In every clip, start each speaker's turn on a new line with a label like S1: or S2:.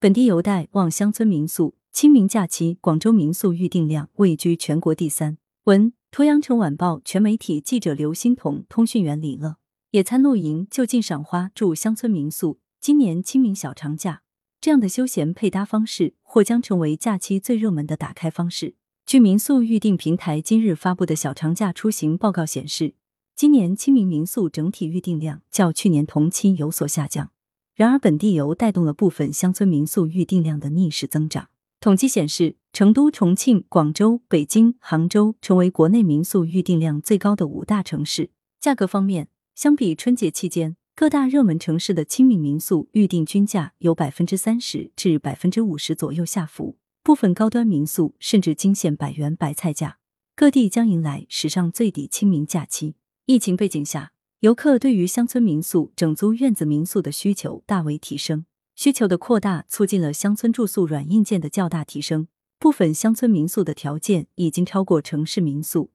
S1: 本地游带望乡村民宿，清明假期广州民宿预订量位居全国第三。文：鄱阳城晚报全媒体记者刘欣彤，通讯员李乐。野餐露营、就近赏花、住乡村民宿，今年清明小长假，这样的休闲配搭方式或将成为假期最热门的打开方式。据民宿预订平台今日发布的小长假出行报告显示，今年清明民宿整体预订量较去年同期有所下降。然而，本地游带动了部分乡村民宿预订量的逆势增长。统计显示，成都、重庆、广州、北京、杭州成为国内民宿预订量最高的五大城市。价格方面，相比春节期间，各大热门城市的清明民宿预订均价有百分之三十至百分之五十左右下浮，部分高端民宿甚至惊现百元白菜价。各地将迎来史上最低清明假期。疫情背景下。游客对于乡村民宿、整租院子民宿的需求大为提升，需求的扩大促进了乡村住宿软硬件的较大提升。部分乡村民宿的条件已经超过城市民宿。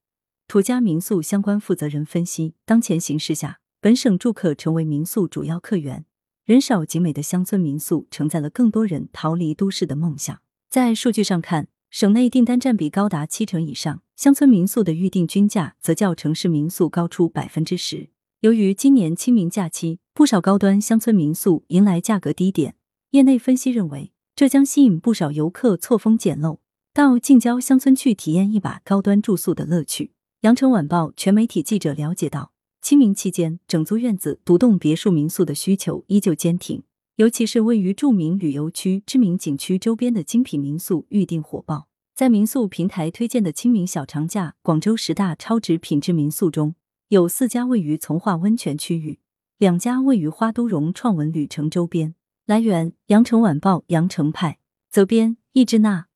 S1: 土家民宿相关负责人分析，当前形势下，本省住客成为民宿主要客源，人少景美的乡村民宿承载了更多人逃离都市的梦想。在数据上看，省内订单占比高达七成以上，乡村民宿的预订均价则较城市民宿高出百分之十。由于今年清明假期，不少高端乡村民宿迎来价格低点，业内分析认为，这将吸引不少游客错峰捡漏，到近郊乡村去体验一把高端住宿的乐趣。羊城晚报全媒体记者了解到，清明期间整租院子、独栋别墅民宿的需求依旧坚挺，尤其是位于著名旅游区、知名景区周边的精品民宿预订火爆。在民宿平台推荐的清明小长假，广州十大超值品质民宿中。有四家位于从化温泉区域，两家位于花都融创文旅城周边。来源：羊城晚报羊城派，责编：易志娜。